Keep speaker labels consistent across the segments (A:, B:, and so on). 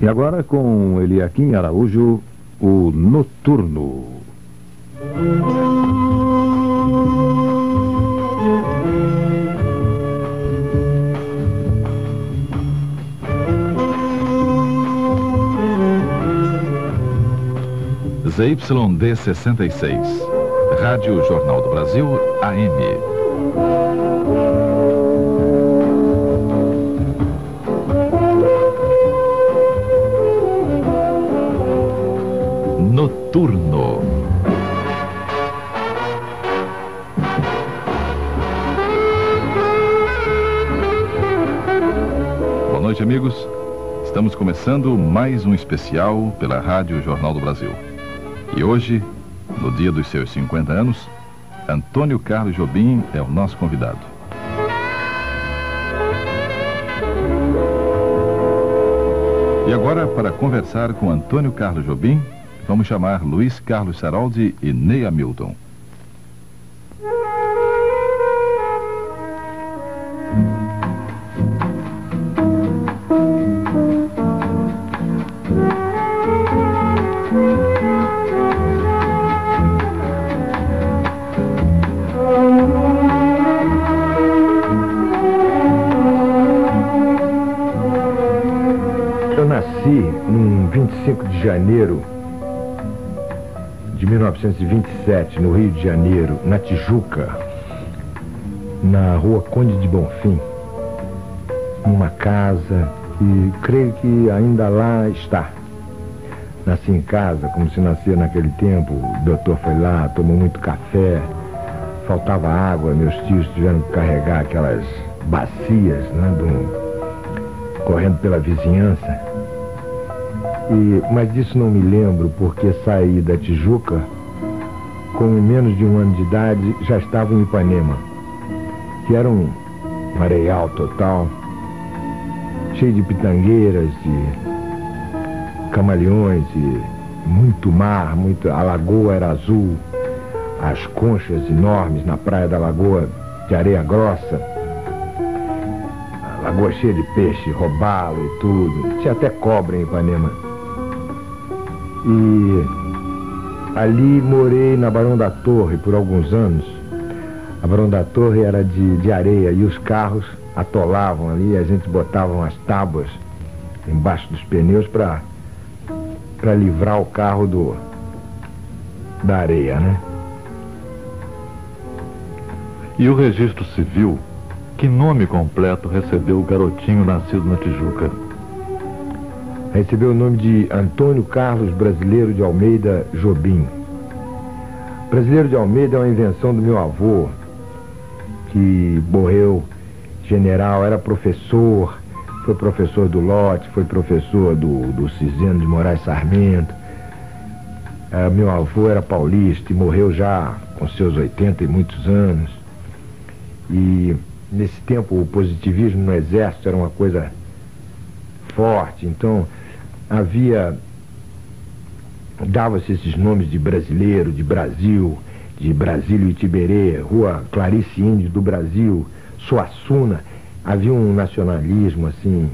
A: E agora com Eliakim Araújo, o Noturno.
B: ZYD 66, Rádio Jornal do Brasil, AM. Noturno. Boa noite, amigos. Estamos começando mais um especial pela Rádio Jornal do Brasil. E hoje, no dia dos seus 50 anos, Antônio Carlos Jobim é o nosso convidado. E agora, para conversar com Antônio Carlos Jobim, vamos chamar Luiz Carlos Saraldi e Ney Hamilton.
C: 1927, no Rio de Janeiro, na Tijuca, na rua Conde de Bonfim, numa casa que creio que ainda lá está. Nasci em casa, como se nascia naquele tempo. O doutor foi lá, tomou muito café, faltava água, meus tios tiveram que carregar aquelas bacias, né, do, correndo pela vizinhança. E, mas disso não me lembro porque saí da Tijuca, com menos de um ano de idade, já estava em Ipanema, que era um areial total, cheio de pitangueiras e camaleões e muito mar, muito, a lagoa era azul, as conchas enormes na praia da lagoa de areia grossa, a lagoa cheia de peixe, robalo e tudo, tinha até cobra em Ipanema. E ali morei na Barão da Torre por alguns anos. A Barão da Torre era de, de areia e os carros atolavam ali, a gente botava as tábuas embaixo dos pneus para para livrar o carro do da areia, né?
B: E o registro civil, que nome completo recebeu o garotinho nascido na Tijuca?
C: Recebeu o nome de Antônio Carlos Brasileiro de Almeida Jobim. Brasileiro de Almeida é uma invenção do meu avô, que morreu general, era professor, foi professor do Lote, foi professor do, do Ciseno de Moraes Sarmento. É, meu avô era paulista e morreu já com seus 80 e muitos anos. E nesse tempo o positivismo no exército era uma coisa forte, então havia dava-se esses nomes de brasileiro, de Brasil, de Brasílio Itiberê, Rua Clarice Índio do Brasil, Suassuna. Havia um nacionalismo assim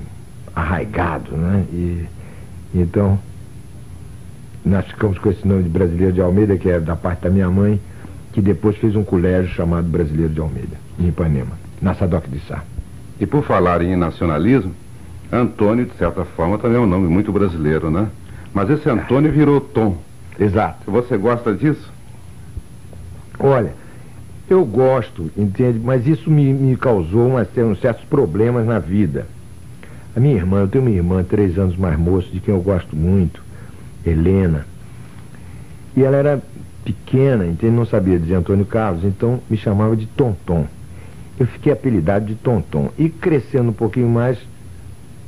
C: arraigado, né? E, então nós ficamos com esse nome de Brasileiro de Almeida, que é da parte da minha mãe, que depois fez um colégio chamado Brasileiro de Almeida, em Ipanema, na Sadoc de Sá.
D: E por falar em nacionalismo, Antônio, de certa forma, também é um nome muito brasileiro, né? Mas esse Antônio virou Tom.
C: Exato.
D: Você gosta disso?
C: Olha, eu gosto, entende? Mas isso me, me causou uma, uns certos problemas na vida. A minha irmã, eu tenho uma irmã três anos mais moça, de quem eu gosto muito, Helena. E ela era pequena, entende? Não sabia dizer Antônio Carlos, então me chamava de Tonton. Eu fiquei apelidado de Tonton. E crescendo um pouquinho mais,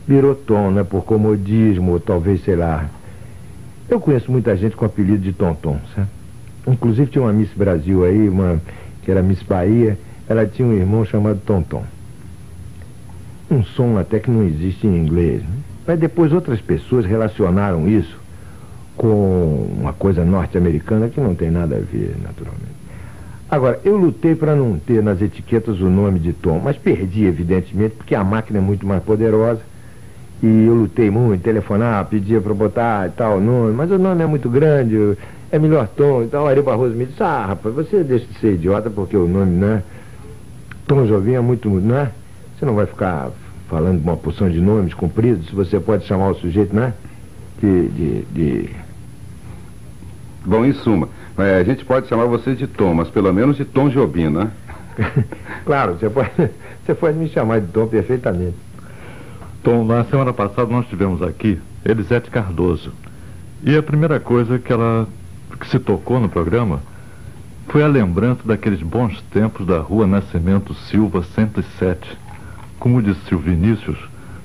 C: virou Tom, né? Por comodismo, ou talvez, sei lá. Eu conheço muita gente com apelido de Tonton, sabe? Inclusive tinha uma Miss Brasil aí, uma que era Miss Bahia, ela tinha um irmão chamado Tonton. Um som até que não existe em inglês. Né? Mas depois outras pessoas relacionaram isso com uma coisa norte-americana que não tem nada a ver, naturalmente. Agora, eu lutei para não ter nas etiquetas o nome de Tom, mas perdi, evidentemente, porque a máquina é muito mais poderosa E eu lutei muito, telefonar, pedia para botar e tal, nome, mas o nome é muito grande, é melhor Tom. Então o Ari Barroso me disse, ah, rapaz, você deixa de ser idiota porque o nome, né? Tom Jovim é muito, né? Você não vai ficar falando uma porção de nomes compridos, você pode chamar o sujeito, né? De. de, de...
D: Bom, em suma, é, a gente pode chamar você de Tom, mas pelo menos de Tom Jobim, né?
C: claro, você pode, você pode me chamar de Tom perfeitamente.
E: Tom, na semana passada nós tivemos aqui Elisete Cardoso. E a primeira coisa que ela que se tocou no programa foi a lembrança daqueles bons tempos da rua Nascimento Silva 107. Como disse o Vinícius,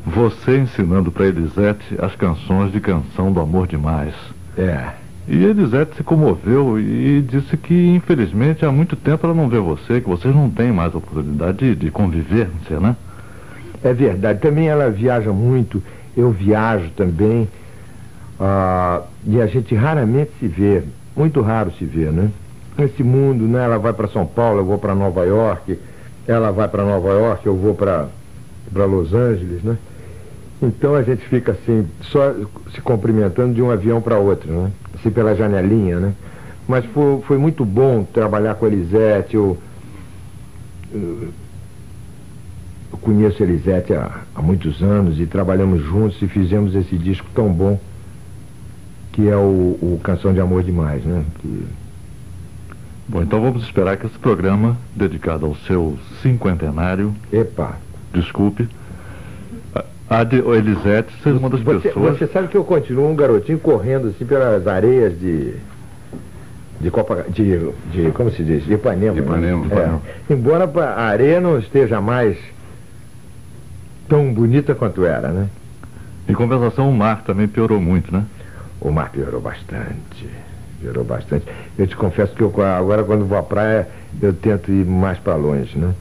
E: você ensinando para Elisete as canções de Canção do Amor Demais.
C: É.
E: E Elisete se comoveu e disse que, infelizmente, há muito tempo ela não vê você, que vocês não têm mais oportunidade de, de conviver, não sei, né?
C: É verdade. Também ela viaja muito, eu viajo também. Ah, e a gente raramente se vê, muito raro se vê, né? Nesse mundo, né? Ela vai para São Paulo, eu vou para Nova York. Ela vai para Nova York, eu vou para Los Angeles, né? Então a gente fica assim, só se cumprimentando de um avião para outro, né? Assim pela janelinha, né? Mas foi, foi muito bom trabalhar com a Elisete. Eu, eu, eu conheço a Elisete há, há muitos anos e trabalhamos juntos e fizemos esse disco tão bom que é o, o Canção de Amor Demais, né? Que...
E: Bom, então vamos esperar que esse programa, dedicado ao seu cinquentenário.
C: Epa!
E: Desculpe. A de Elisete, seja uma das
C: você,
E: pessoas.
C: Você sabe que eu continuo um garotinho correndo assim pelas areias de. De Copa. De, de como se diz? De Ipanema.
D: De Ipanema. Né?
C: É. Embora a areia não esteja mais tão bonita quanto era, né?
E: Em compensação, o mar também piorou muito, né?
C: O mar piorou bastante. Piorou bastante. Eu te confesso que eu, agora, quando vou à praia, eu tento ir mais para longe, né?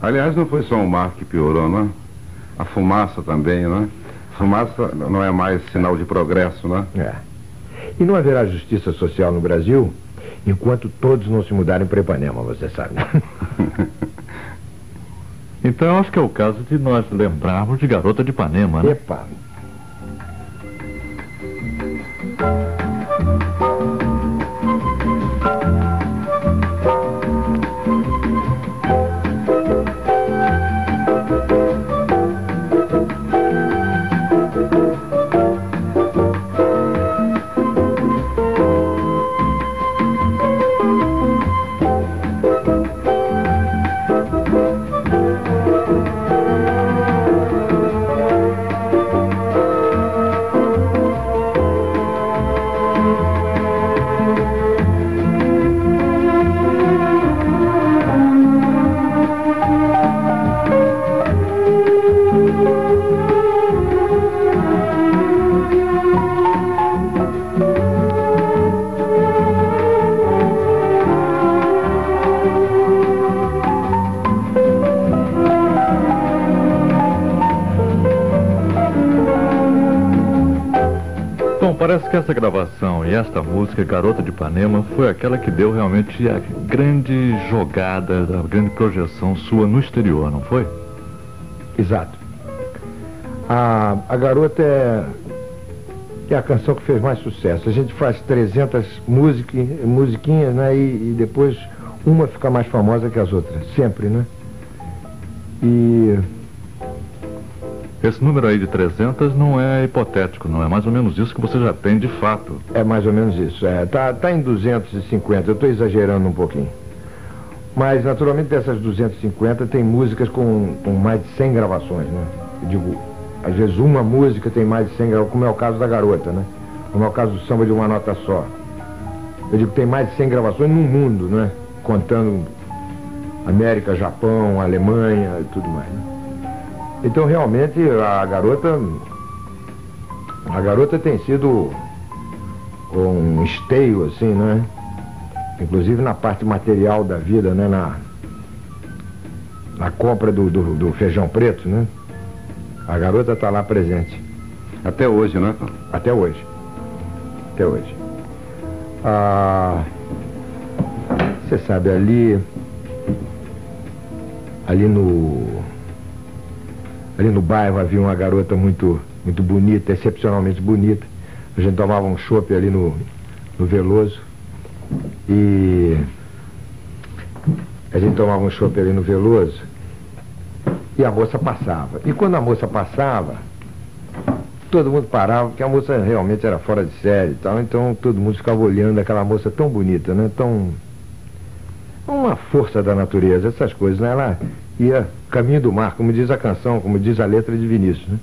D: Aliás, não foi só o mar que piorou, não é? A fumaça também, né? Fumaça não é mais sinal de progresso, né?
C: É. E não haverá justiça social no Brasil enquanto todos não se mudarem para Ipanema, você sabe.
E: então acho que é o caso de nós lembrarmos de Garota de Ipanema, né?
C: Epa,
E: que essa gravação e esta música, Garota de Ipanema, foi aquela que deu realmente a grande jogada, a grande projeção sua no exterior, não foi?
C: Exato. A, a Garota é, é a canção que fez mais sucesso. A gente faz 300 music, musiquinhas, né? E, e depois uma fica mais famosa que as outras, sempre, né? E
E: esse número aí de 300 não é hipotético, não é mais ou menos isso que você já tem de fato.
C: É mais ou menos isso. É, tá, tá em 250, eu estou exagerando um pouquinho. Mas, naturalmente, dessas 250 tem músicas com, com mais de 100 gravações, né? Eu digo, às vezes uma música tem mais de 100 gravações, como é o caso da Garota, né? Como é o caso do Samba de Uma Nota Só. Eu digo, tem mais de 100 gravações no mundo, né? Contando América, Japão, Alemanha e tudo mais, né? Então realmente a garota. A garota tem sido um esteio, assim, né? Inclusive na parte material da vida, né? Na, na compra do, do, do feijão preto, né? A garota está lá presente.
D: Até hoje, né?
C: Até hoje. Até hoje. Ah, você sabe, ali. Ali no ali no bairro havia uma garota muito, muito bonita, excepcionalmente bonita. A gente tomava um chopp ali no, no Veloso. E a gente tomava um chopp ali no Veloso e a moça passava. E quando a moça passava, todo mundo parava, porque a moça realmente era fora de série e tal, então todo mundo ficava olhando aquela moça tão bonita, né? Tão. Uma força da natureza, essas coisas, né? Ela ia caminho do mar, como diz a canção, como diz a letra de Vinícius, né?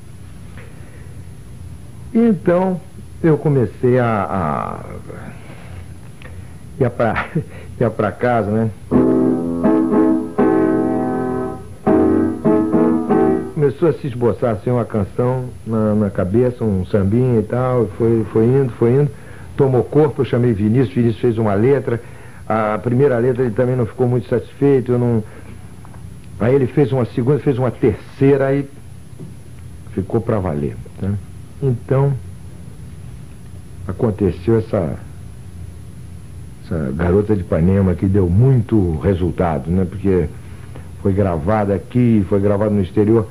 C: Então eu comecei a. a ia pra, ia pra casa, né? começou a se esboçar assim uma canção na, na cabeça, um sambinha e tal, foi, foi indo, foi indo, tomou corpo, eu chamei Vinícius, Vinícius fez uma letra, a primeira letra ele também não ficou muito satisfeito, eu não. Aí ele fez uma segunda, fez uma terceira, aí ficou para valer. Né? Então aconteceu essa, essa garota de Ipanema que deu muito resultado, né? Porque foi gravada aqui, foi gravada no exterior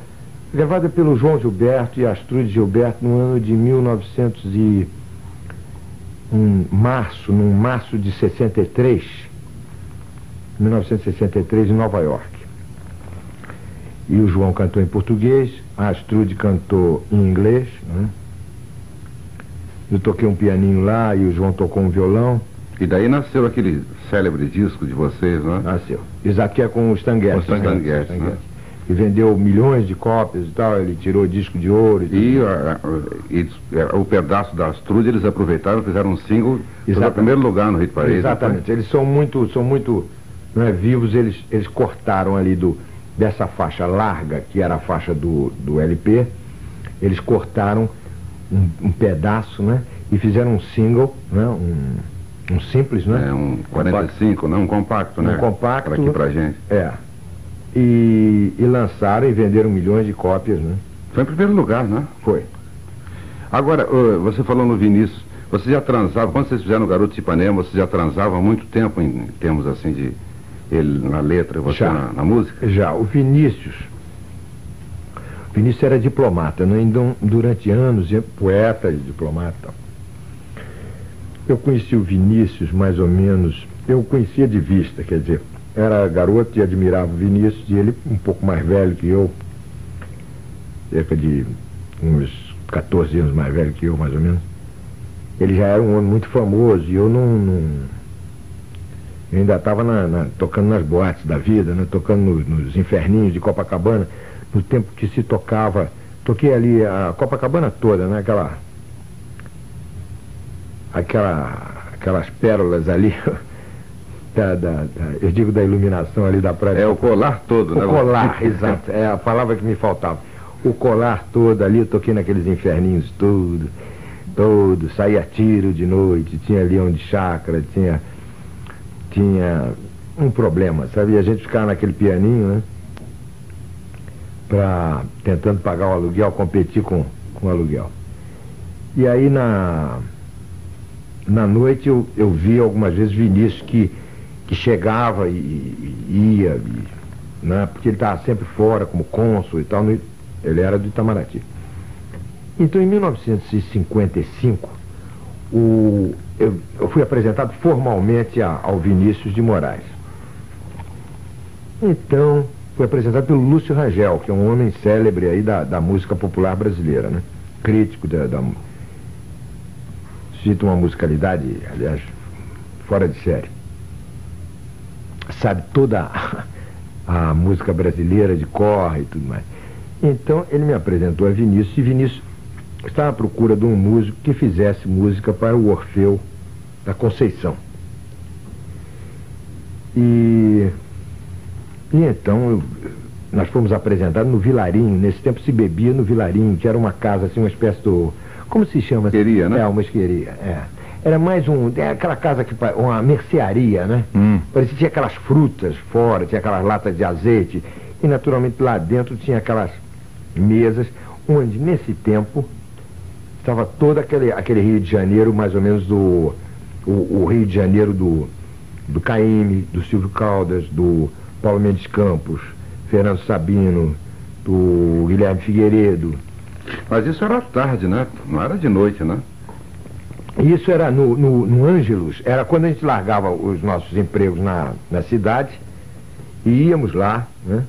C: gravada pelo João Gilberto e Astrude Gilberto no ano de 1900 e um março, num março de 63, 1963 em Nova York. E o João cantou em português, a Astrude cantou em inglês, né? Eu toquei um pianinho lá e o João tocou um violão.
D: E daí nasceu aquele célebre disco de vocês, né?
C: Nasceu. Isso aqui é com o Stan Getz.
D: Com o Stan Getz, né? né?
C: e vendeu milhões de cópias e tal, ele tirou disco de ouro.
D: E, e, e, o pedaço da Astrude eles aproveitaram, fizeram um single, em primeiro lugar no Hit Parade.
C: Exatamente, eles são muito, são muito não é, vivos, eles, eles cortaram ali do, dessa faixa larga, que era a faixa do, do LP, eles cortaram um, um pedaço, né? E fizeram um single, né? Um, um simples, né?
D: É, um 45, um né? Um compacto, né?
C: Um compacto.
D: Para aqui pra gente.
C: É e, e lançaram e venderam milhões de cópias, né?
D: Foi em primeiro lugar, né?
C: Foi.
D: Agora, você falou no Vinícius, você já transava, quando vocês fizeram o Garoto de Ipanema, você já transava há muito tempo em termos assim de ele na letra, você já, na, na, música?
C: Já, o Vinícius. O Vinícius era diplomata, né? Então, durante anos, poeta e diplomata. Eu conheci o Vinícius mais ou menos, eu conhecia de vista, quer dizer, era garoto e admirava o Vinícius, e ele um pouco mais velho que eu, cerca de uns 14 anos mais velho que eu, mais ou menos. Ele já era um homem muito famoso e eu não. não eu ainda estava na, na, tocando nas boates da vida, né, tocando no, nos inferninhos de Copacabana, no tempo que se tocava. Toquei ali a Copacabana toda, né? Aquela. Aquela, aquelas pérolas ali. da, da, da, eu digo da iluminação ali da praia.
D: É o colar todo,
C: o
D: né?
C: O colar, exato. É a palavra que me faltava. O colar todo ali, eu toquei naqueles inferninhos tudo, todo, saía tiro de noite, tinha leão de chácara, tinha, tinha um problema, sabe? a gente ficava naquele pianinho, né? Pra, tentando pagar o aluguel, competir com, com o aluguel. E aí na, na noite eu, eu vi algumas vezes Vinícius que que chegava e, e ia, e, né, porque ele estava sempre fora como cônsul e tal, no, ele era do Itamaraty. Então, em 1955, o, eu, eu fui apresentado formalmente a, ao Vinícius de Moraes. Então, fui apresentado pelo Lúcio Rangel, que é um homem célebre aí da, da música popular brasileira, né? Crítico da, da cita uma musicalidade, aliás, fora de série sabe toda a, a música brasileira de corre e tudo mais. Então ele me apresentou a Vinícius e Vinícius estava à procura de um músico que fizesse música para o Orfeu da Conceição. E, e então eu, nós fomos apresentados no Vilarinho, nesse tempo se bebia no Vilarinho, que era uma casa assim, uma espécie do. Como se chama?
D: Esqueria, né?
C: É, uma esqueria, é. Era mais um. É aquela casa que. Uma mercearia, né?
D: Hum.
C: Parecia que tinha aquelas frutas fora, tinha aquelas latas de azeite. E naturalmente lá dentro tinha aquelas mesas, onde nesse tempo estava todo aquele, aquele Rio de Janeiro, mais ou menos do. O, o Rio de Janeiro do, do Caime, do Silvio Caldas, do Paulo Mendes Campos, Fernando Sabino, do Guilherme Figueiredo.
D: Mas isso era tarde, né? Não era de noite, né?
C: Isso era no, no, no Ângelos, era quando a gente largava os nossos empregos na, na cidade e íamos lá, né?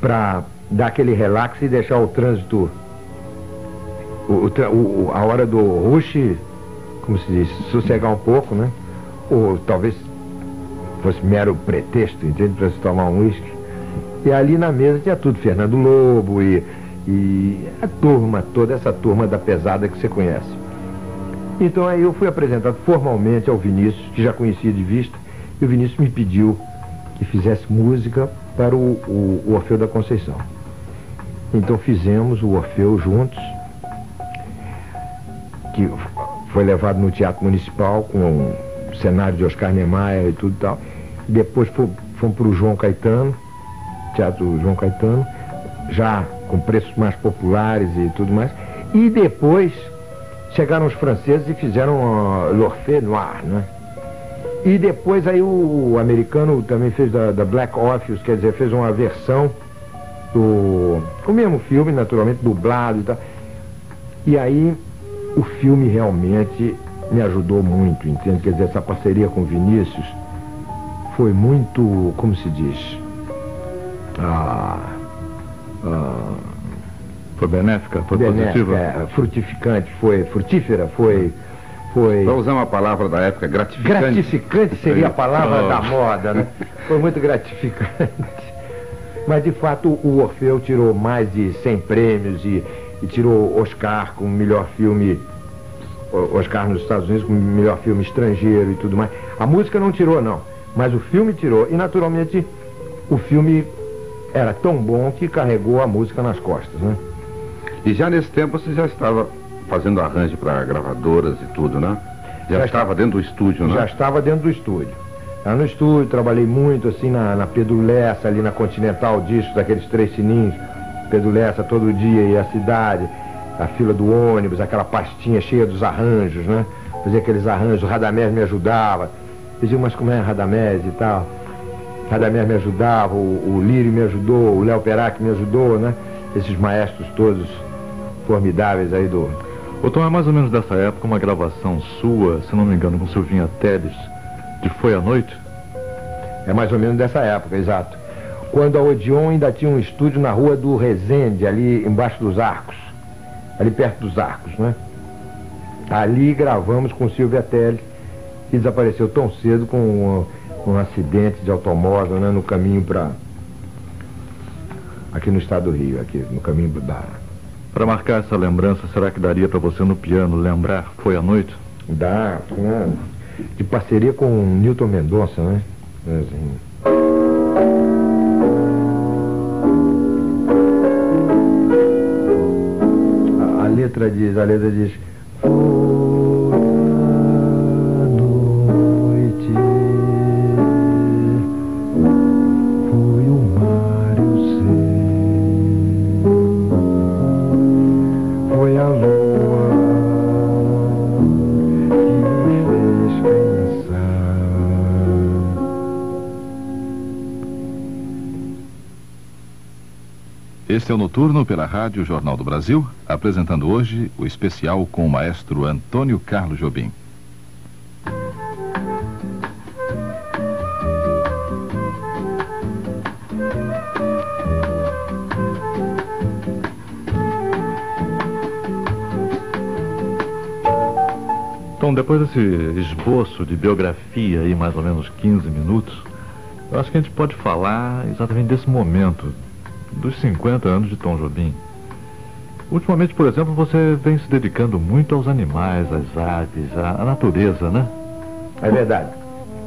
C: Para dar aquele relax e deixar o trânsito, o, o, a hora do rush, como se diz, sossegar um pouco, né? Ou talvez fosse mero pretexto, entende, para se tomar um uísque. E ali na mesa tinha tudo, Fernando Lobo e, e a turma toda, essa turma da pesada que você conhece. Então aí eu fui apresentado formalmente ao Vinícius, que já conhecia de vista, e o Vinícius me pediu que fizesse música para o, o, o Orfeu da Conceição. Então fizemos o Orfeu juntos, que foi levado no Teatro Municipal com um cenário de Oscar Niemeyer e tudo e tal. Depois fomos para o João Caetano, Teatro João Caetano, já com preços mais populares e tudo mais. E depois chegaram os franceses e fizeram uh, L'Orphée Noir, né? E depois aí o, o americano também fez da, da, Black Orpheus, quer dizer, fez uma versão do o mesmo filme, naturalmente, dublado e tal. E aí o filme realmente me ajudou muito, entende? Quer dizer, essa parceria com Vinícius foi muito, como se diz? Ah,
B: ah, foi benéfica, foi benéfica, positiva?
C: É, frutificante, foi frutífera, foi. Foi...
D: Para usar uma palavra da época, gratificante.
C: Gratificante seria a palavra oh. da moda, né? Foi muito gratificante. Mas de fato o Orfeu tirou mais de 100 prêmios e, e tirou Oscar como melhor filme Oscar nos Estados Unidos como melhor filme estrangeiro e tudo mais. A música não tirou, não. Mas o filme tirou. E naturalmente o filme era tão bom que carregou a música nas costas, né?
D: E já nesse tempo você já estava fazendo arranjo para gravadoras e tudo, né? Já, já estava dentro do estúdio, né?
C: Já estava dentro do estúdio. Lá no estúdio, trabalhei muito assim na, na Pedro Lessa, ali na Continental Discos, daqueles três sininhos. Pedro Lessa todo dia e a cidade, a fila do ônibus, aquela pastinha cheia dos arranjos, né? Fazia aqueles arranjos, o Radamés me ajudava. Diziam, mas como é Radamés e tal? Radamés me ajudava, o, o Lírio me ajudou, o Léo Perac me ajudou, né? Esses maestros todos formidáveis aí do...
B: Ô Tom, é mais ou menos dessa época uma gravação sua, se não me engano, com Silvinha Teles, de Foi à Noite?
C: É mais ou menos dessa época, exato. Quando a Odeon ainda tinha um estúdio na rua do Resende, ali embaixo dos arcos. Ali perto dos arcos, né? Ali gravamos com Silvia Teles, que desapareceu tão cedo com um acidente de automóvel né, no caminho para. aqui no estado do Rio, aqui no caminho da.
B: Para marcar essa lembrança, será que daria para você no piano lembrar Foi à Noite?
C: Dá, né? de parceria com Newton Mendonça, né? Assim. Letra diz, a letra diz.
B: Este é o Noturno pela Rádio Jornal do Brasil, apresentando hoje o especial com o maestro Antônio Carlos Jobim. Então, depois desse esboço de biografia aí, mais ou menos 15 minutos, eu acho que a gente pode falar exatamente desse momento dos 50 anos de Tom Jobim. Ultimamente, por exemplo, você vem se dedicando muito aos animais, às aves, à, à natureza, né?
C: É verdade.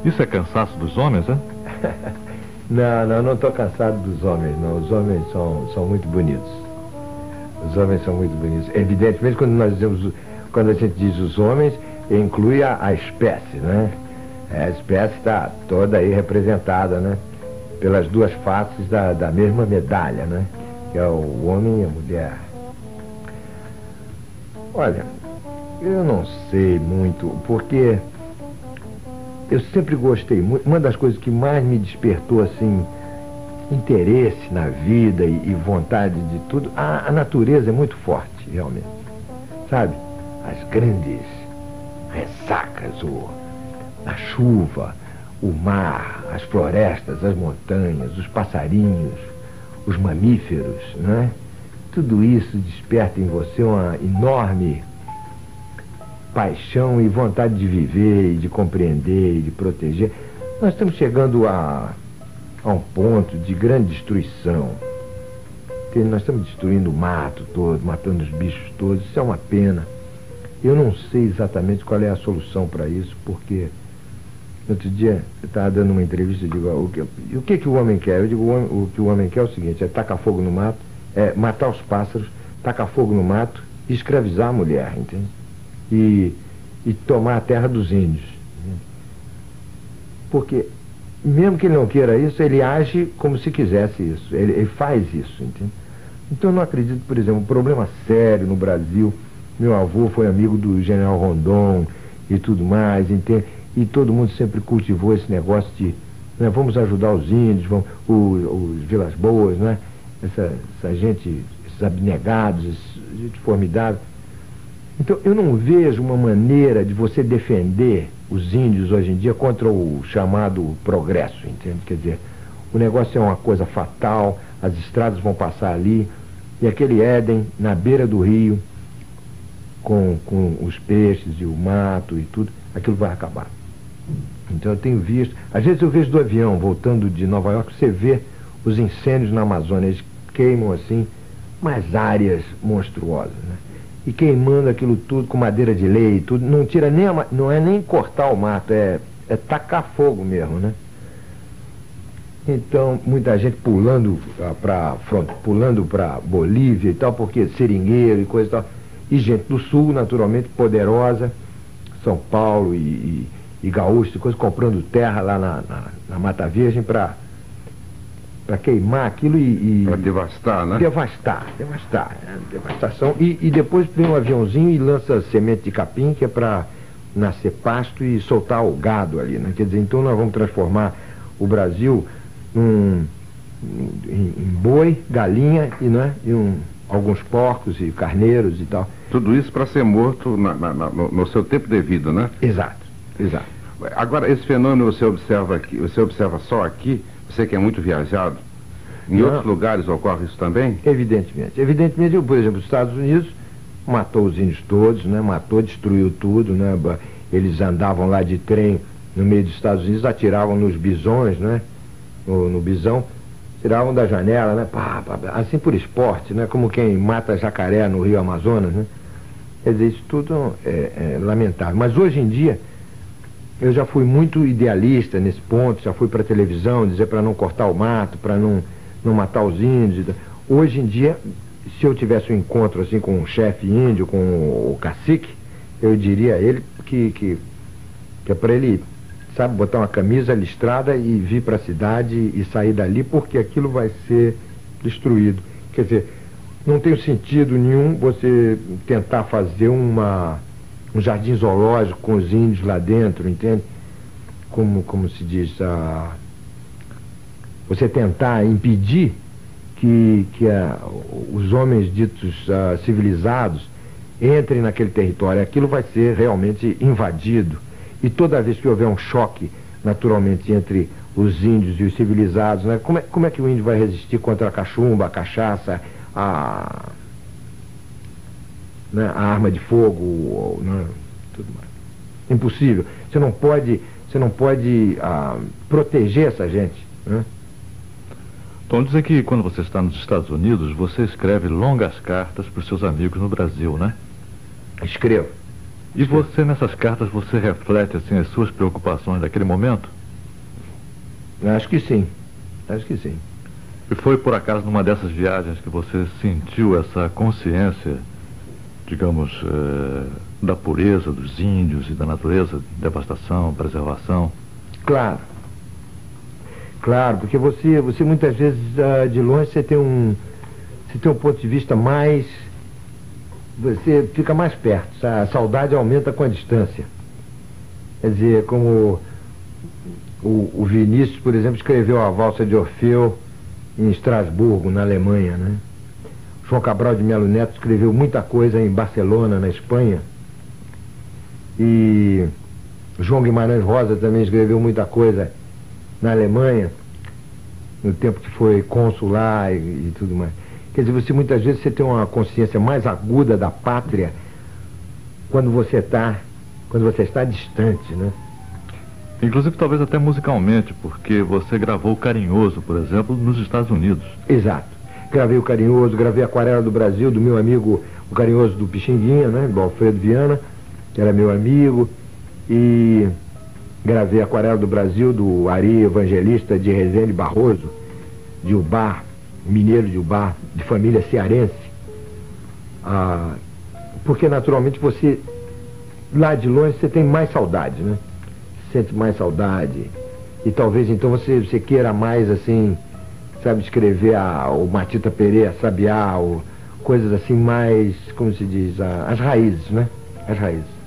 B: Isso é cansaço dos homens, né?
C: não, não, não estou cansado dos homens, não. Os homens são, são muito bonitos. Os homens são muito bonitos. Evidentemente, quando nós dizemos, quando a gente diz os homens, inclui a, a espécie, né? A espécie está toda aí representada, né? pelas duas faces da, da mesma medalha, né? Que é o homem e a mulher. Olha, eu não sei muito, porque eu sempre gostei muito. Uma das coisas que mais me despertou, assim, interesse na vida e, e vontade de tudo, a, a, natureza é muito forte, realmente. Sabe? As grandes ressacas, o, a chuva, o mar, as florestas, as montanhas, os passarinhos, os mamíferos, né? Tudo isso desperta em você uma enorme paixão e vontade de viver, e de compreender e de proteger. Nós estamos chegando a, a um ponto de grande destruição. Nós estamos destruindo o mato todo, matando os bichos todos. Isso é uma pena. Eu não sei exatamente qual é a solução para isso, porque outro dia eu estava dando uma entrevista e digo, o que, o que, que o homem quer? Eu digo, o, o que o homem quer é o seguinte, é tacar fogo no mato, é matar os pássaros, tacar fogo no mato e escravizar a mulher, entende? E, e tomar a terra dos índios. Porque mesmo que ele não queira isso, ele age como se quisesse isso. Ele, ele faz isso, entende? Então eu não acredito, por exemplo, um problema sério no Brasil. Meu avô foi amigo do general Rondon e tudo mais, entende? E todo mundo sempre cultivou esse negócio de né, vamos ajudar os índios, vamos, os, os Vilas Boas, né? Essa, essa gente, esses abnegados, essa gente formidável. Então eu não vejo uma maneira de você defender os índios hoje em dia contra o chamado progresso, entende? Quer dizer, o negócio é uma coisa fatal, as estradas vão passar ali, e aquele Éden na beira do rio, com, com os peixes e o mato e tudo, aquilo vai acabar. Então eu tenho visto, às vezes eu vejo do avião, voltando de Nova York, você vê os incêndios na Amazônia, eles queimam assim, umas áreas monstruosas, né? e queimando aquilo tudo com madeira de lei tudo, não tira nem a, não é nem cortar o mato, é, é tacar fogo mesmo, né? Então, muita gente pulando ah, para pulando para Bolívia e tal, porque seringueiro e coisa e tal. E gente do sul, naturalmente, poderosa, São Paulo e, e, e gaúcho coisa, comprando terra lá na, na, na Mata Virgem para para queimar aquilo e.
D: e para devastar, né?
C: Devastar, devastar. Né? Devastação. E, e depois vem um aviãozinho e lança semente de capim, que é para nascer pasto e soltar o gado ali, né? Quer dizer, então nós vamos transformar o Brasil num, em, em boi, galinha e, né? e um, alguns porcos e carneiros e tal.
D: Tudo isso para ser morto na, na, no, no seu tempo devido, né?
C: Exato, exato.
D: Agora, esse fenômeno você observa aqui, você observa só aqui você que é muito viajado, em Não. outros lugares ocorre isso também?
C: Evidentemente. Evidentemente, por exemplo, os Estados Unidos matou os índios todos, né? matou, destruiu tudo, né? Eles andavam lá de trem no meio dos Estados Unidos, atiravam nos bisões, né? No, no bisão, tiravam da janela, né? Pá, pá, assim por esporte, né? Como quem mata jacaré no Rio Amazonas, né? Quer dizer, isso tudo é, é lamentável. Mas hoje em dia, eu já fui muito idealista nesse ponto, já fui para a televisão dizer para não cortar o mato, para não, não matar os índios. Hoje em dia, se eu tivesse um encontro assim com um chefe índio, com o cacique, eu diria a ele que, que, que é para ele, sabe, botar uma camisa listrada e vir para a cidade e sair dali, porque aquilo vai ser destruído. Quer dizer, não tem sentido nenhum você tentar fazer uma um jardim zoológico com os índios lá dentro, entende? Como, como se diz, a, você tentar impedir que, que a, os homens ditos a, civilizados entrem naquele território. Aquilo vai ser realmente invadido. E toda vez que houver um choque, naturalmente, entre os índios e os civilizados, né? como, é, como é que o índio vai resistir contra a cachumba, a cachaça, a né, a arma de fogo, né, tudo mais. Impossível. Você não pode, você não pode ah, proteger essa gente. Né?
B: Então, dizem que quando você está nos Estados Unidos, você escreve longas cartas para os seus amigos no Brasil, né?
C: Escrevo.
B: E Escrevo. você, nessas cartas, você reflete assim, as suas preocupações daquele momento?
C: Acho que sim. Acho que sim.
B: E foi por acaso numa dessas viagens que você sentiu essa consciência digamos, eh, da pureza dos índios e da natureza, devastação, preservação?
C: Claro. Claro, porque você, você muitas vezes ah, de longe você tem um você tem um ponto de vista mais você fica mais perto, a saudade aumenta com a distância. Quer dizer, como o, o Vinícius, por exemplo, escreveu a valsa de Orfeu em Estrasburgo, na Alemanha, né? João Cabral de Melo Neto escreveu muita coisa em Barcelona, na Espanha. E João Guimarães Rosa também escreveu muita coisa na Alemanha, no tempo que foi consular e, e tudo mais. Quer dizer, você muitas vezes você tem uma consciência mais aguda da pátria quando você está quando você está distante, né?
B: Inclusive talvez até musicalmente, porque você gravou Carinhoso, por exemplo, nos Estados Unidos.
C: Exato. Gravei o Carinhoso, gravei Aquarela do Brasil, do meu amigo, o Carinhoso do Pixinguinha, né? Do Alfredo Viana, que era meu amigo. E gravei Aquarela do Brasil, do Ari Evangelista de Rezende Barroso, de Ubar, mineiro de Ubar, de família cearense. Ah, porque naturalmente você lá de longe você tem mais saudade, né? Sente mais saudade. E talvez então você, você queira mais assim, sabe, escrever a, o Matita Pereira, Sabiá, ou coisas assim mais, como se diz, a, as raízes, né? As raízes.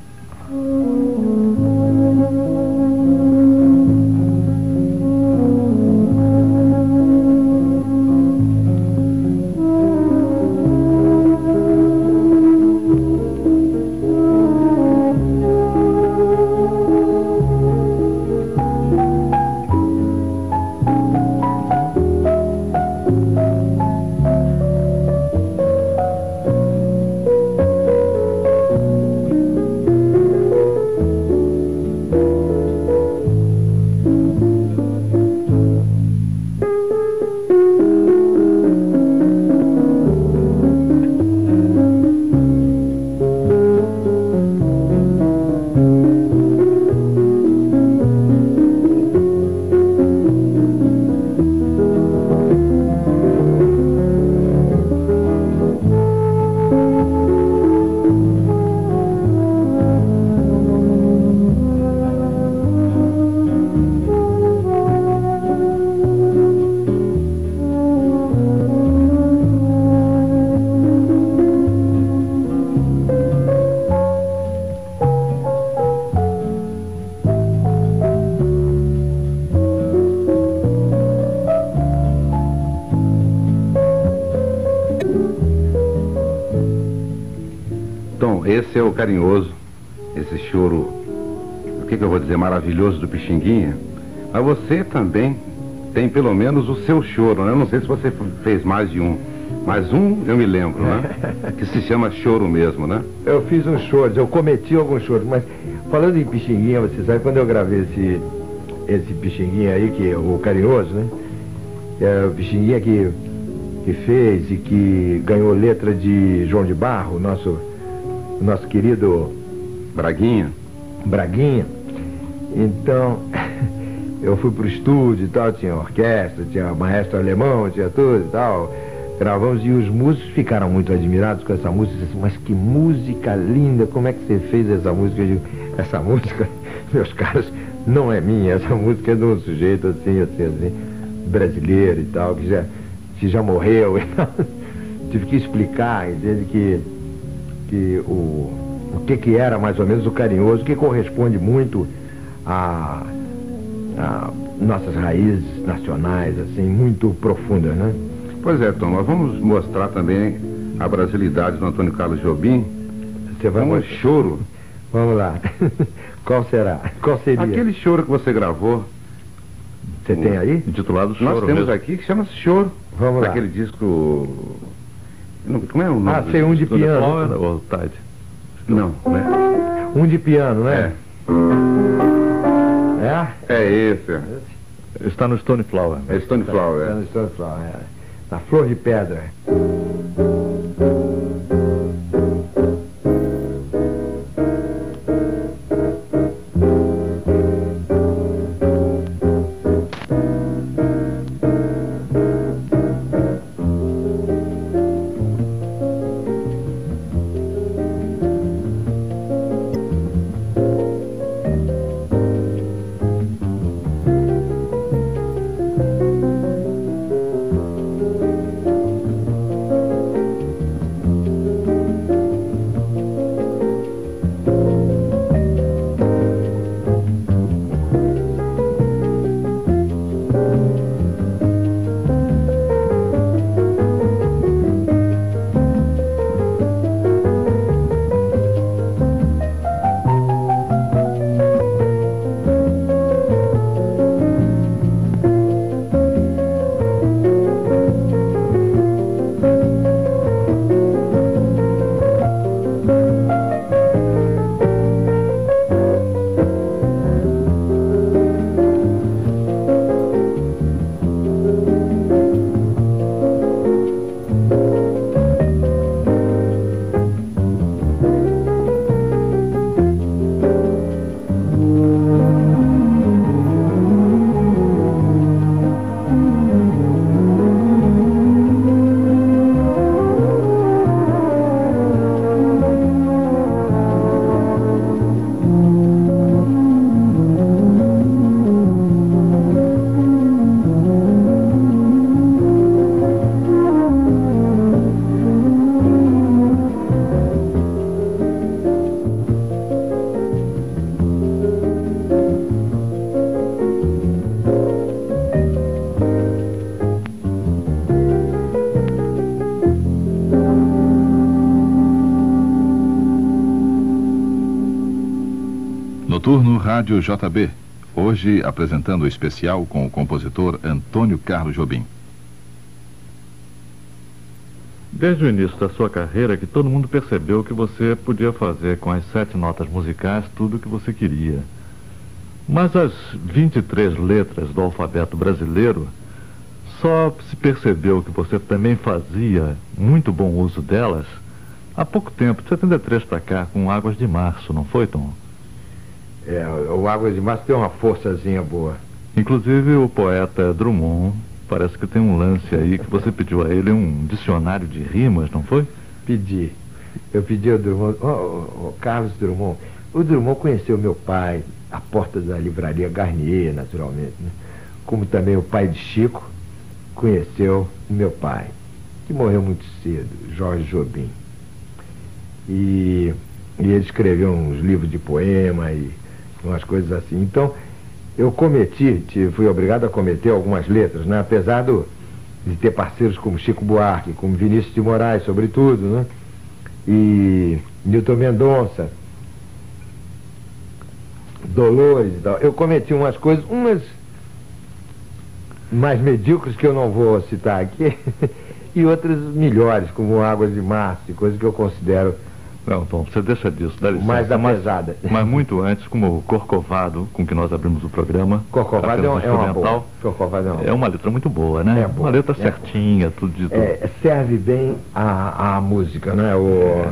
D: Carinhoso, esse choro, o que, que eu vou dizer, maravilhoso do Pixinguinha. Mas você também tem pelo menos o seu choro, né? Eu não sei se você fez mais de um. Mas um eu me lembro, né? que se chama choro mesmo, né?
C: Eu fiz um choro, eu cometi alguns choros, mas falando em Pixinguinha, você sabe, quando eu gravei esse, esse Pixinguinha aí, que é o carinhoso, né? É o Pixinguinha que, que fez e que ganhou letra de João de Barro, nosso nosso querido
D: Braguinha.
C: Braguinha. Então, eu fui pro estúdio e tal, tinha orquestra, tinha maestro alemão, tinha tudo e tal. Gravamos e os músicos ficaram muito admirados com essa música. Mas que música linda, como é que você fez essa música? Eu digo, essa música, meus caros, não é minha, essa música é de um sujeito assim, assim, assim, brasileiro e tal, que já, que já morreu e tal. Tive que explicar, entende que que o, o que, que era mais ou menos o carinhoso, que corresponde muito a, a nossas raízes nacionais, assim, muito profundas, né?
D: Pois é, Tom, nós vamos mostrar também a brasilidade do Antônio Carlos Jobim. Você vai um choro.
C: Vamos lá. Qual será? Qual seria?
D: Aquele choro que você gravou.
C: Você tem aí?
D: Intitulado Choro. Nós temos mesmo. aqui que chama-se Choro.
C: Vamos lá.
D: Aquele disco como é o nome?
C: Ah, sei, um de piano.
B: Ou Tide?
D: Não, né?
C: Um de piano, né?
D: É. É? É esse.
B: Está no Stone Flower.
D: É Stone Flower,
C: Está no Stone Flower, é. Na flor de pedra.
B: Rádio JB. Hoje apresentando o especial com o compositor Antônio Carlos Jobim.
E: Desde o início da sua carreira que todo mundo percebeu que você podia fazer com as sete notas musicais tudo o que você queria. Mas as 23 letras do alfabeto brasileiro só se percebeu que você também fazia muito bom uso delas há pouco tempo, de 73 para cá, com Águas de Março, não foi, Tom?
C: É, o Águas de Março tem uma forçazinha boa.
E: Inclusive o poeta Drummond parece que tem um lance aí que você pediu a ele um dicionário de rimas, não foi?
C: Pedi. Eu pedi ao Drummond, oh, oh, Carlos Drummond. O Drummond conheceu meu pai, à porta da livraria Garnier, naturalmente, né? Como também o pai de Chico conheceu meu pai, que morreu muito cedo, Jorge Jobim. E, e ele escreveu uns livros de poema e umas coisas assim. Então, eu cometi, fui obrigado a cometer algumas letras, né? apesar do, de ter parceiros como Chico Buarque, como Vinícius de Moraes, sobretudo, né? e Newton Mendonça, Dolores e tal. Eu cometi umas coisas, umas mais medíocres que eu não vou citar aqui, e outras melhores, como Águas de Março, coisas que eu considero
E: não, Tom, você deixa disso, dá licença.
C: Mais da pesada.
E: Mas, mas, muito antes, como o Corcovado, com que nós abrimos o programa.
C: Corcovado é, um, é uma boa. Corcovado é, uma,
E: é uma letra muito boa, né?
C: É boa.
E: Uma letra é certinha, boa. tudo de tudo.
C: É, serve bem a, a música, né? O...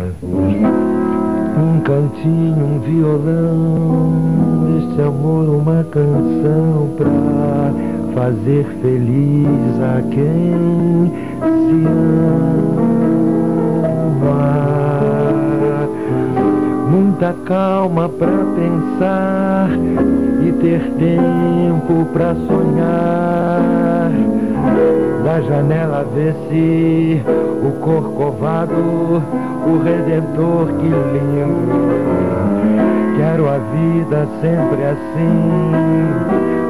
C: Um cantinho, um violão, este amor uma canção pra fazer feliz a quem se ama muita calma para pensar e ter tempo para sonhar. Da janela vê-se o corcovado, o redentor que lindo. Quero a vida sempre assim,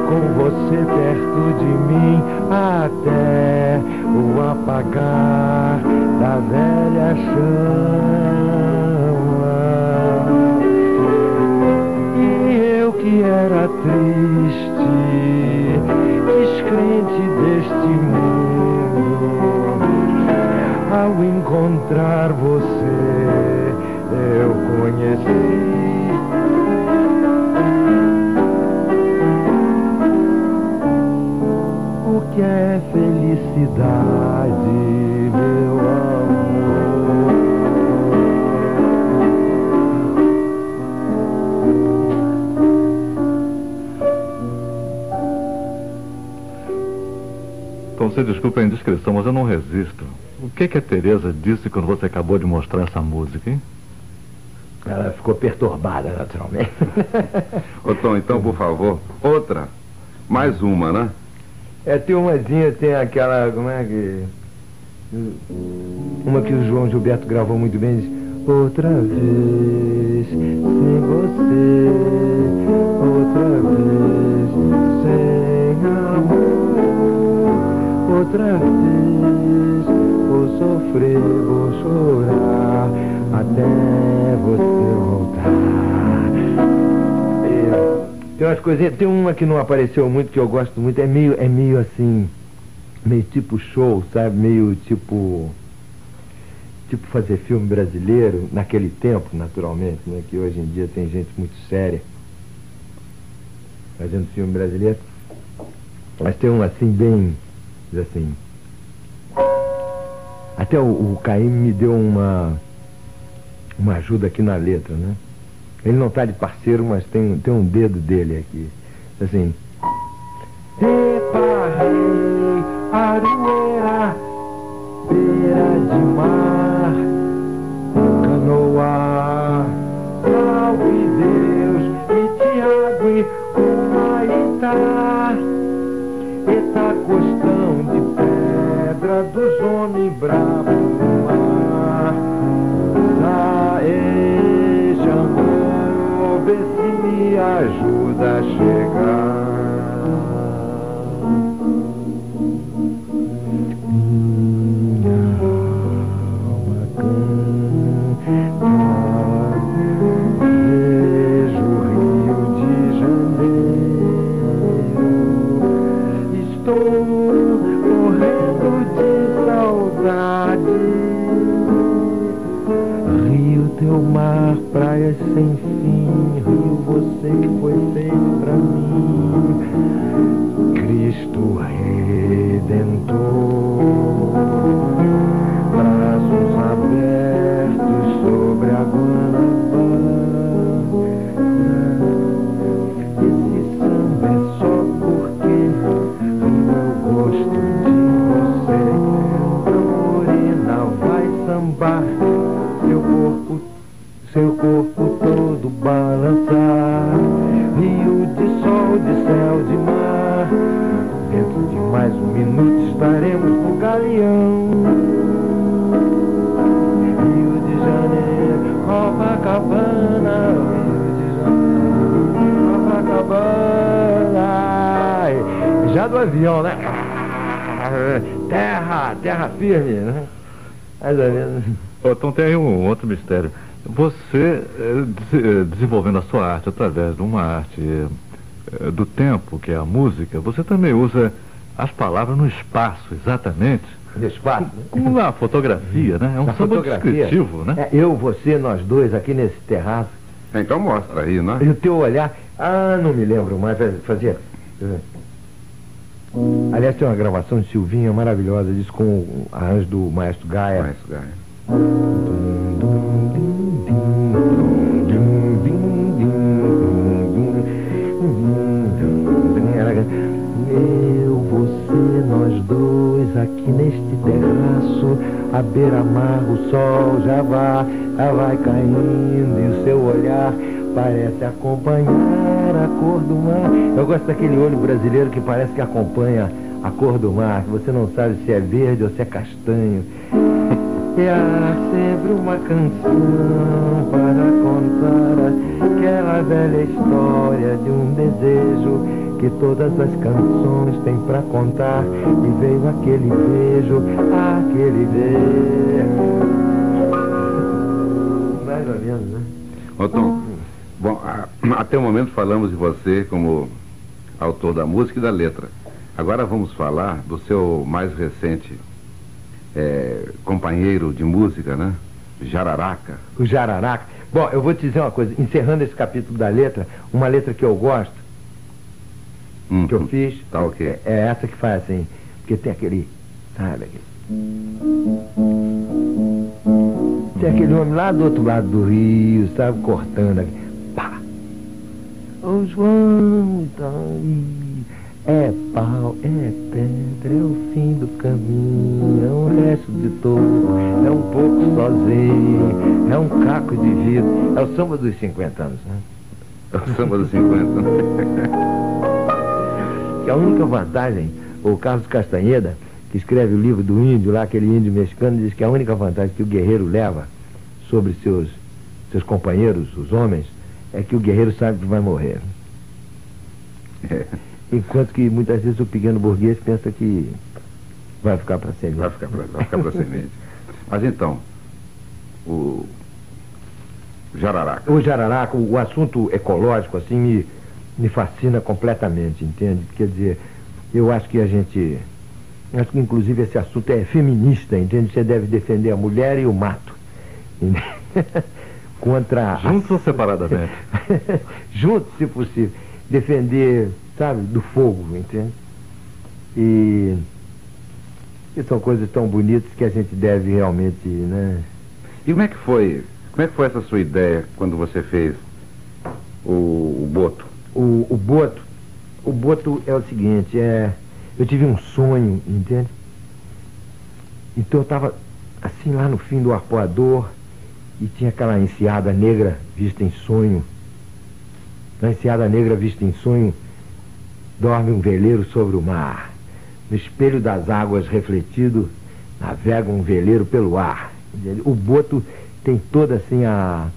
C: com você perto de mim, até o apagar da velha chama. Era triste, descrente deste mundo. Ao encontrar você, eu conheci. O que é felicidade,
E: você desculpa a indiscrição, mas eu não resisto. O que, que a Tereza disse quando você acabou de mostrar essa música, hein?
C: Ela ficou perturbada, naturalmente.
D: Ô Tom, então, por favor, outra. Mais uma, né?
C: É, tem umazinha, tem aquela. Como é que. Uma que o João Gilberto gravou muito bem, diz, Outra vez sem você, outra vez outra vez. Vou sofrer, vou chorar até você voltar. Tem umas coisinhas, tem uma que não apareceu muito, que eu gosto muito, é meio, é meio assim, meio tipo show, sabe? Meio tipo. Tipo fazer filme brasileiro, naquele tempo, naturalmente, né? Que hoje em dia tem gente muito séria fazendo filme brasileiro. Mas tem um assim bem Diz assim. Até o, Caim me deu uma, uma ajuda aqui na letra, né? Ele não está de parceiro, mas tem, tem um dedo dele aqui. Assim. Reparei, arueira, beira de mar, canoa, salve Deus, e Tiago e Humaitá, eta me firme, né? Mais ou menos.
E: Então tem aí um outro mistério. Você, eh, eh, desenvolvendo a sua arte através de uma arte eh, do tempo, que é a música, você também usa as palavras no espaço, exatamente.
C: Espaço.
E: Como na fotografia, né? É um samba descritivo, né?
C: É, eu, você, nós dois aqui nesse terraço.
D: Então mostra aí, né?
C: E o teu olhar. Ah, não me lembro mais. faz- Fazia. Aliás, tem uma gravação de Silvinha maravilhosa, disso com o arranjo do maestro Gaia.
D: Mas, Gaia.
C: Eu, você, nós dois aqui neste terraço, à beira-mar, o sol já vai, já vai caindo e o seu olhar parece acompanhar a cor do mar. Eu gosto daquele olho brasileiro que parece que acompanha a cor do mar, que você não sabe se é verde ou se é castanho. E há sempre uma canção para contar aquela velha história de um desejo que todas as canções têm para contar. E veio aquele beijo, aquele beijo. Mais ou menos, né?
D: Ô Tom, bom, até o momento falamos de você como autor da música e da letra. Agora vamos falar do seu mais recente eh, companheiro de música, né? Jararaca.
C: O Jararaca. Bom, eu vou te dizer uma coisa, encerrando esse capítulo da letra, uma letra que eu gosto,
D: Hum,
C: que eu fiz,
D: Tá ok.
C: é, é essa que faz assim, porque tem aquele, sabe, aquele... Tem aquele homem lá do outro lado do rio, sabe, cortando aqui! Ô João, tá aí, é pau, é pedra, é o fim do caminho, é um resto de touro, é um pouco sozinho, é um caco de vidro, é o samba dos 50 anos, né?
D: O samba dos 50.
C: Que a única vantagem, o Carlos Castanheda, que escreve o livro do índio lá, aquele índio mexicano, diz que a única vantagem que o guerreiro leva sobre seus, seus companheiros, os homens, é que o guerreiro sabe que vai morrer.
D: É,
C: Enquanto que muitas vezes o pequeno burguês pensa que vai ficar para sempre.
D: vai ficar pra, vai ficar pra semente. Mas então, o Jararaca.
C: O Jararaca, o, o assunto ecológico, assim, me, me fascina completamente, entende? Quer dizer, eu acho que a gente. Acho que inclusive esse assunto é feminista, entende? Você deve defender a mulher e o mato. Contra. a-
E: Juntos ou separadamente?
C: Juntos, se possível. Defender, sabe, do fogo, entende? E. E são coisas tão bonitas que a gente deve realmente, né?
D: E como é que foi? Como é que foi essa sua ideia quando você fez o, o Boto?
C: O, o Boto, o Boto é o seguinte, é, eu tive um sonho, entende? Então eu estava assim lá no fim do arpoador e tinha aquela enseada negra vista em sonho. Na enseada negra vista em sonho, dorme um veleiro sobre o mar. No espelho das águas refletido, navega um veleiro pelo ar. O Boto tem toda assim a,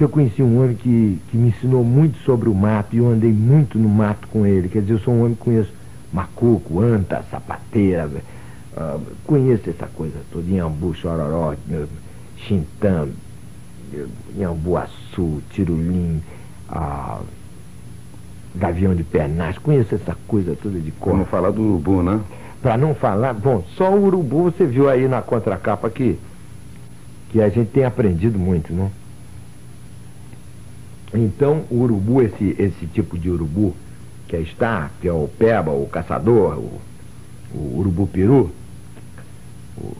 C: eu conheci um homem que, que me ensinou muito sobre o mato e eu andei muito no mato com ele. Quer dizer, eu sou um homem que conheço macuco, anta, sapateira, ah, conheço essa coisa toda, Inhambu, Chororó, eh, Xintã, eh, Inhambuaçu, Tirulim, ah, Gavião de Pernas, conheço essa coisa toda de cor.
D: Vamos falar do urubu, né?
C: Para não falar, bom, só o urubu você viu aí na contracapa aqui.
F: que a gente tem aprendido muito, né? Então, o urubu, esse, esse tipo de urubu, que é está, que é o peba, o caçador, o, o urubu peru, o,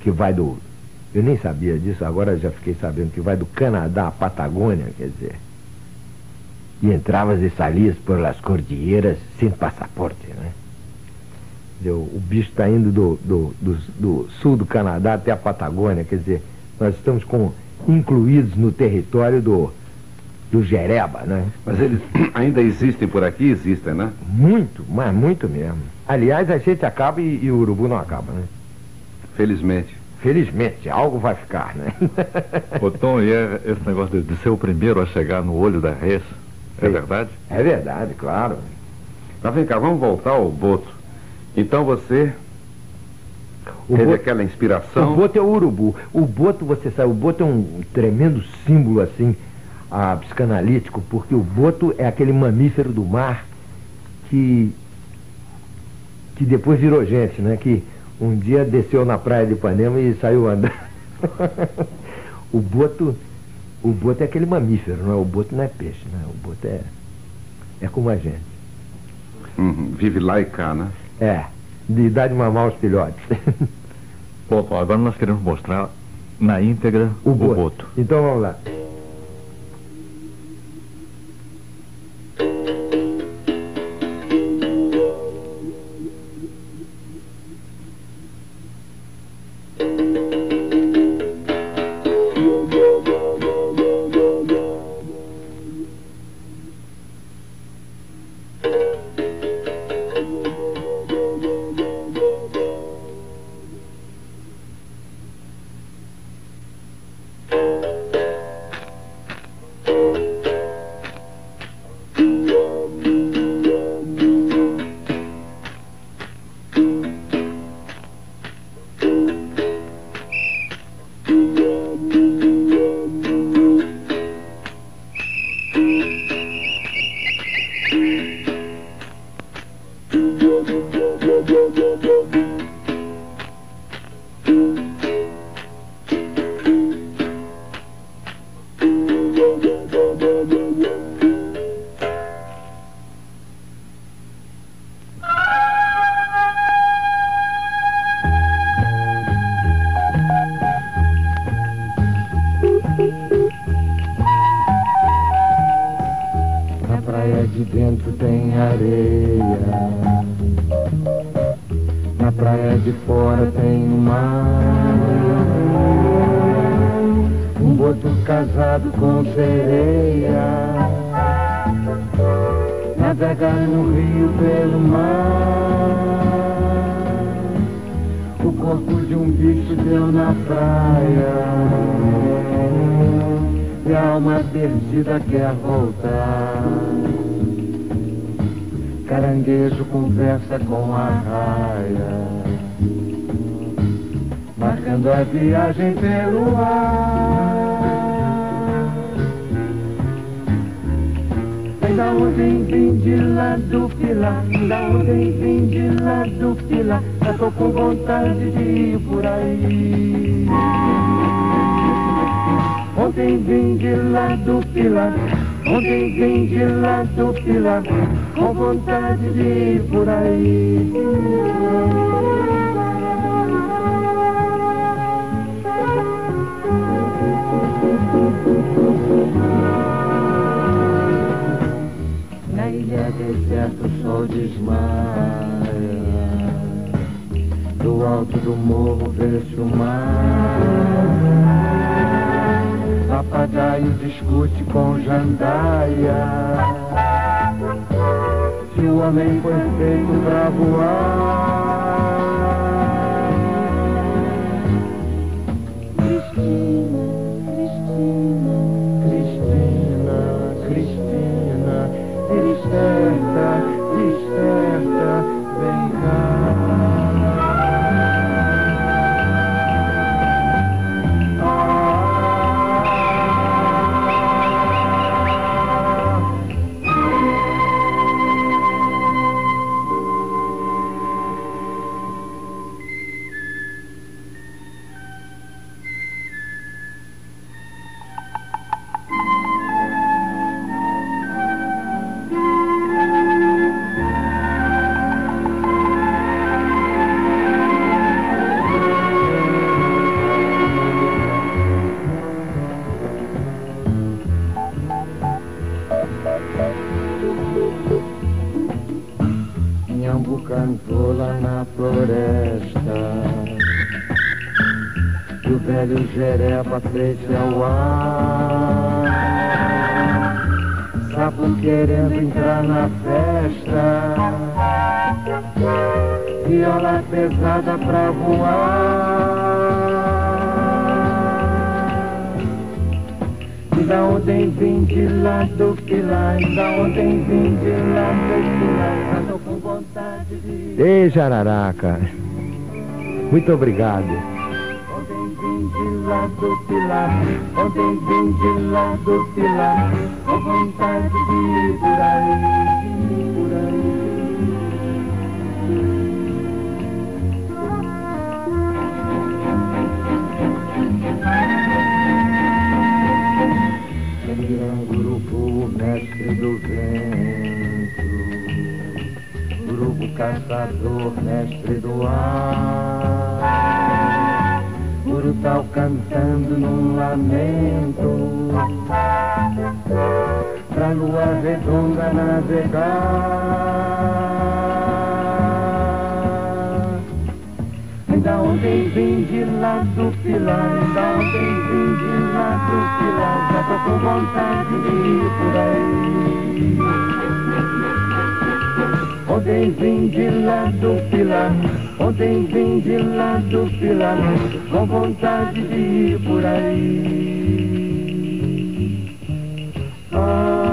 F: que vai do. Eu nem sabia disso, agora já fiquei sabendo que vai do Canadá à Patagônia, quer dizer. E entravas e salias pelas cordilheiras sem passaporte, né? O bicho está indo do, do, do, do, sul do Canadá até a Patagônia, quer dizer, nós estamos com, incluídos no território do, do Jereba, né?
D: Mas eles ainda existem por aqui? Existem, né?
F: Muito, mas muito mesmo. Aliás, a gente acaba e, e o urubu não acaba, né?
D: Felizmente.
F: Felizmente, algo vai ficar, né?
E: Ô Tom, e é esse negócio de, ser o primeiro a chegar no olho da res, é verdade?
F: É verdade, claro.
D: Mas vem cá, vamos voltar ao Boto. Então você o teve boto, aquela inspiração?
F: O Boto é o urubu. O Boto, você sabe, o Boto é um tremendo símbolo, assim, a, psicanalítico, porque o Boto é aquele mamífero do mar que, que depois virou gente, né? Que um dia desceu na praia de Ipanema e saiu andando. o boto, o boto é aquele mamífero, não é? O boto não é peixe, né? O boto é, é como a gente.
D: Uhum, vive lá e cá, né?
F: É, de idade mamar os filhotes.
E: Bom, agora nós queremos mostrar na íntegra o, o boto. boto.
F: Então vamos lá. Viagem pelo ar. Da onde vim de lá do pilar, da onde vim de lá do pilar, já tô com vontade de ir por aí. Ontem vim de lá do pilar, ontem vim de lá do pilar, com vontade de ir por aí. Deserto o sol desmaia. Do alto do morro vê-se o mar. Papagaio discute com jandaia. Se o homem foi feito pra voar floresta. E o velho jereba fez ao ar. Sapo querendo entrar na festa. Viola pesada pra voar. Da ontem vim de lá do pilar, da ontem vim de lá do pilar,
C: Ei, Jararaca. Muito obrigado.
F: Ontem vim de lá do pilar, ontem vim de lá do pilar, com vontade de ir por aí, por aí. Mestre do vento, caçador, mestre do ar, Urutau cantando num lamento, pra lua redonda navegar. Da ontem vim de lá do pilar, da ontem vim de lá do pilar, já tô com vontade de ir por aí. Ontem vim de lá do pilar, ontem vim de lá do pilar, com vontade de ir por aí. Ah,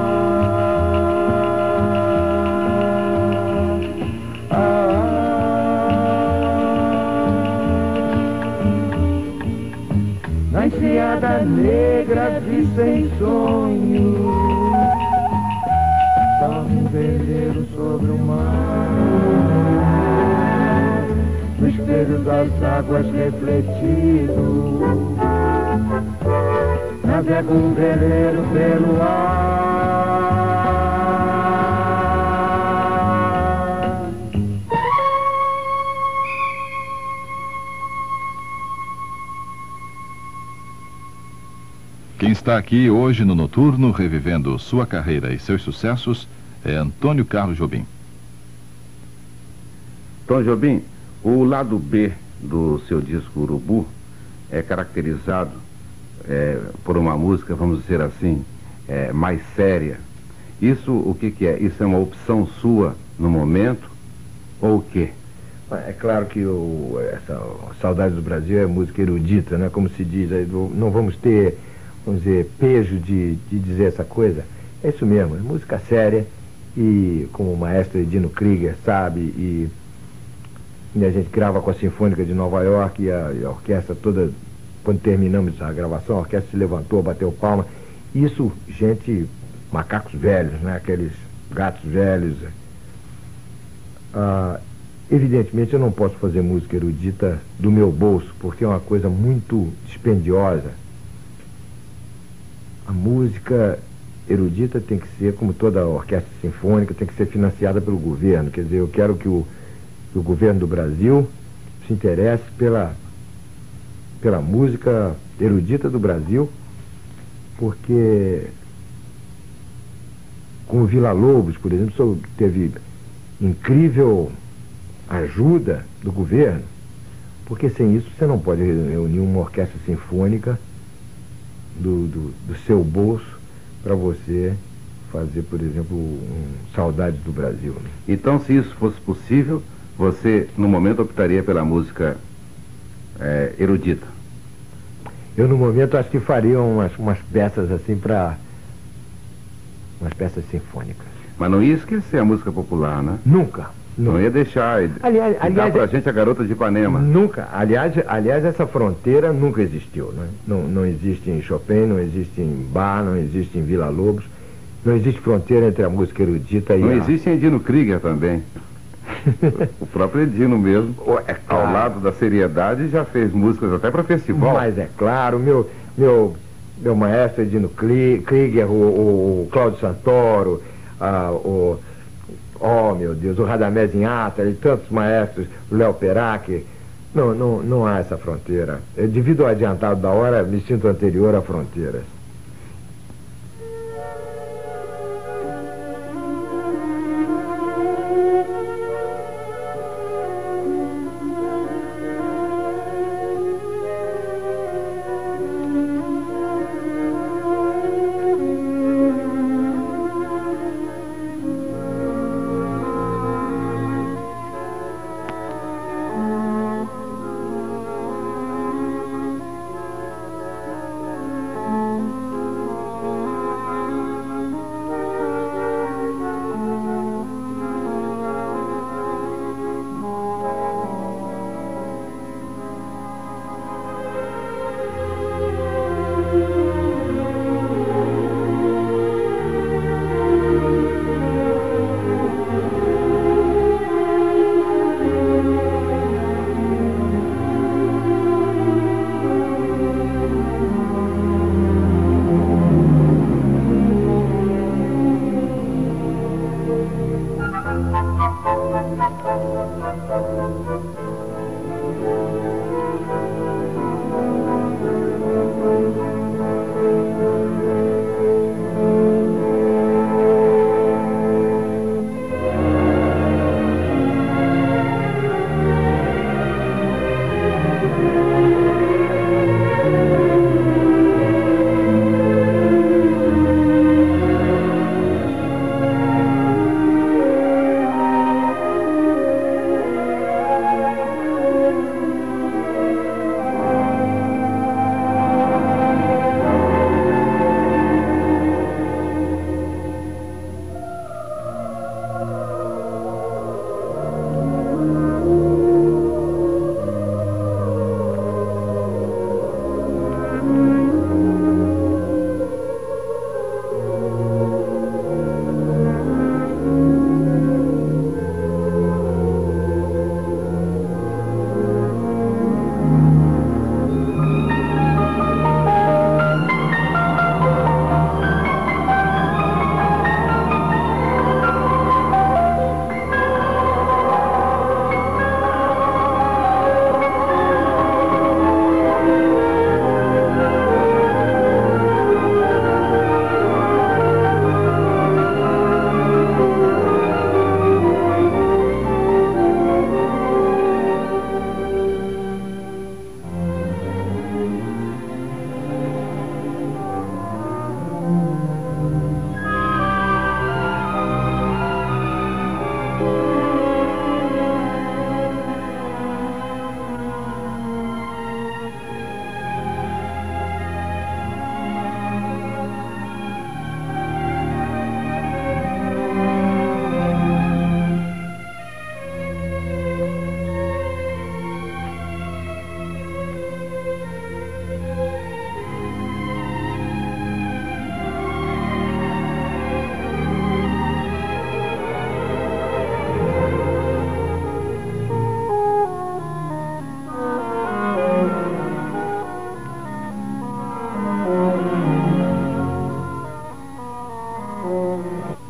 F: Na enseada negra vi sem sonho Dorme um sobre o mar Espelho das águas refletido Navega um veleiro pelo ar
B: Quem está aqui hoje no Noturno, revivendo sua carreira e seus sucessos, é Antônio Carlos Jobim.
D: Tom Jobim, o lado B do seu disco Urubu é caracterizado é, por uma música, vamos dizer assim, é, mais séria. Isso o que, que é? Isso é uma opção sua no momento ou o quê?
C: É claro que o, essa Saudade do Brasil é música erudita, né? Como se diz, não vamos ter, vamos dizer, pejo de, de dizer essa coisa. É isso mesmo, é música séria e como o maestro Edino Krieger sabe e, e a gente grava com a Sinfônica de Nova York e a, e a orquestra toda, quando terminamos a gravação, a orquestra se levantou, bateu palma. Isso, gente, macacos velhos, né? Aqueles gatos velhos. Ah, Evidentemente eu não posso fazer música erudita do meu bolso, porque é uma coisa muito dispendiosa. A música erudita tem que ser, como toda orquestra sinfônica, tem que ser financiada pelo governo. Quer dizer, eu quero que o, que o governo do Brasil se interesse pela, pela música erudita do Brasil, porque com o Vila Lobos, por exemplo, teve incrível ajuda do governo, porque sem isso você não pode reunir uma orquestra sinfônica do, do, do seu bolso para você fazer, por exemplo, um Saudades do Brasil. né?
D: Então, se isso fosse possível, você no momento optaria pela música é, erudita.
C: Eu, no momento, acho que faria umas, umas peças assim para. umas peças sinfônicas.
D: Mas não ia esquecer a música popular, né?
C: Nunca.
D: Não ia deixar.
C: Aliás-
D: dar
C: aliás,
D: pra gente a garota de Ipanema.
C: Nunca. Aliás, aliás, essa fronteira nunca existiu. Né? Não, não existe em Chopin, não existe em Bach, não existe em Vila Lobos. Não existe fronteira entre a música erudita e
D: Não
C: a...
D: existe em Edino Krieger também. O próprio Edino mesmo,
C: é
D: ao
C: claro.
D: lado da seriedade, já fez músicas até para festival.
C: Mas é claro, meu, meu, meu maestro Edino Krieger, o, o, o Cláudio Santoro, ah, o, oh meu Deus, o Radamés Inhata e tantos maestros, o Léo Perac, não, não, não há essa fronteira. Eu, devido ao adiantado da hora, me sinto anterior à fronteira.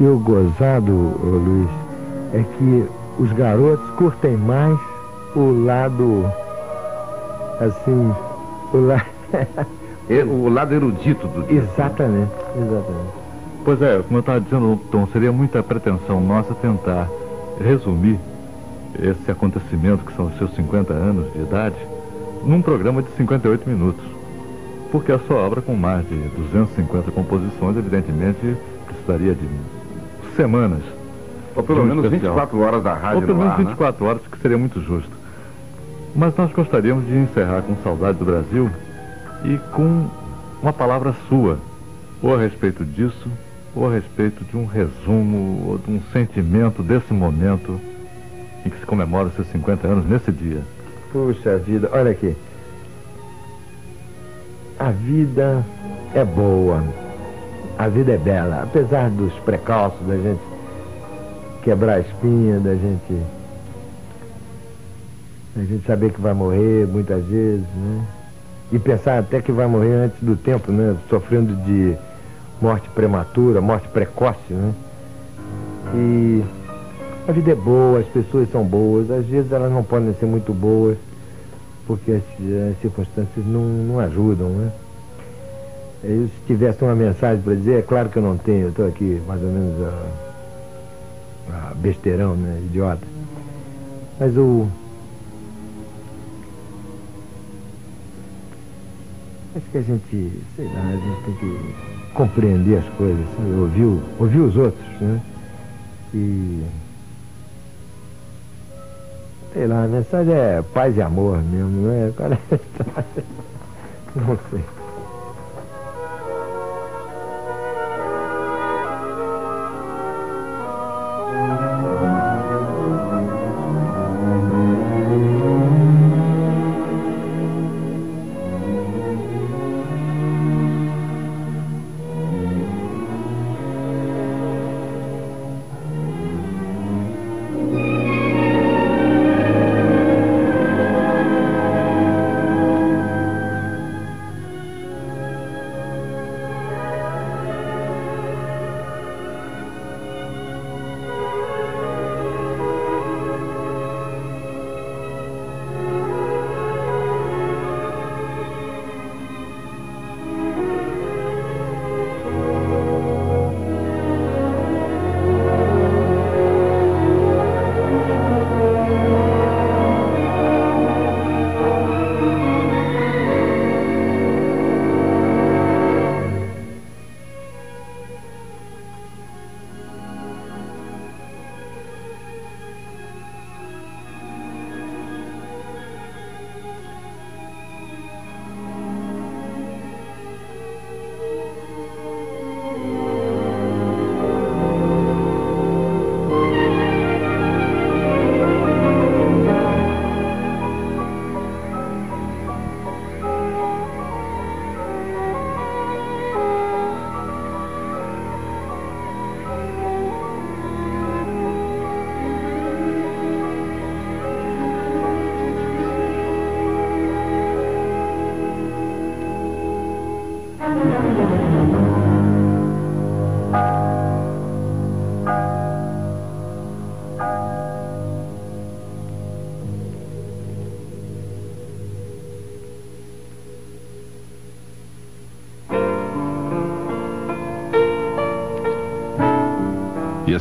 C: E o gozado, Luiz, é que os garotos curtem mais o lado, assim, o lado...
D: E- O lado erudito do disco.
C: exatamente, exatamente.
E: Pois é, como eu estava dizendo, Tom, seria muita pretensão nossa tentar resumir esse acontecimento, que são os seus 50 anos de idade, num programa de 58 minutos. Porque a sua obra, com mais de 250 composições, evidentemente precisaria de semanas.
D: Ou pelo menos
E: especial.
D: 24 horas da rádio
E: Ou pelo
D: no
E: menos
D: ar, né?
E: 24 horas, que seria muito justo. Mas nós gostaríamos de encerrar com saudade do Brasil e com uma palavra sua, ou a respeito disso, ou a respeito de um resumo, ou de um sentimento desse momento em que se comemora os seus 50 anos nesse dia.
C: Puxa vida, olha aqui. A vida é boa. A vida é bela. Apesar dos precalços da gente quebrar a espinha, da gente. da gente saber que vai morrer muitas vezes, né? E pensar até que vai morrer antes do tempo, né? Sofrendo de morte prematura, morte precoce, né? E a vida é boa, as pessoas são boas, às vezes elas não podem ser muito boas, porque as, as circunstâncias não, não ajudam, né? Eu, se tivesse uma mensagem para dizer, é claro que eu não tenho, eu estou aqui mais ou menos a, a besteirão, né? Idiota. Mas o. Acho que a gente, sei lá, a gente tem que compreender as coisas, ouvir, ouvir os outros, né? E. Sei lá, a mensagem é paz e amor mesmo, não é? Qual é história? Não sei.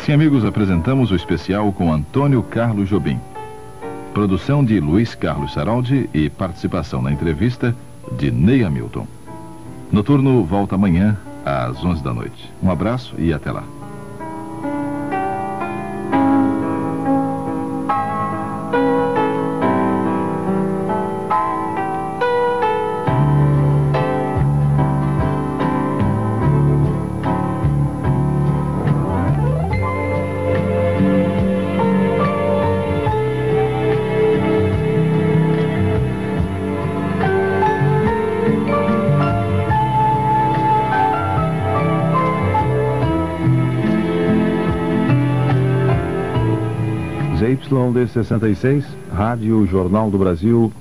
B: Assim, amigos, apresentamos o especial com Antônio Carlos Jobim. Produção de Luiz Carlos Saraldi e participação na entrevista de Ney Hamilton. Noturno volta amanhã, às 11 da noite. Um abraço e até lá.
A: 66, Rádio Jornal do Brasil,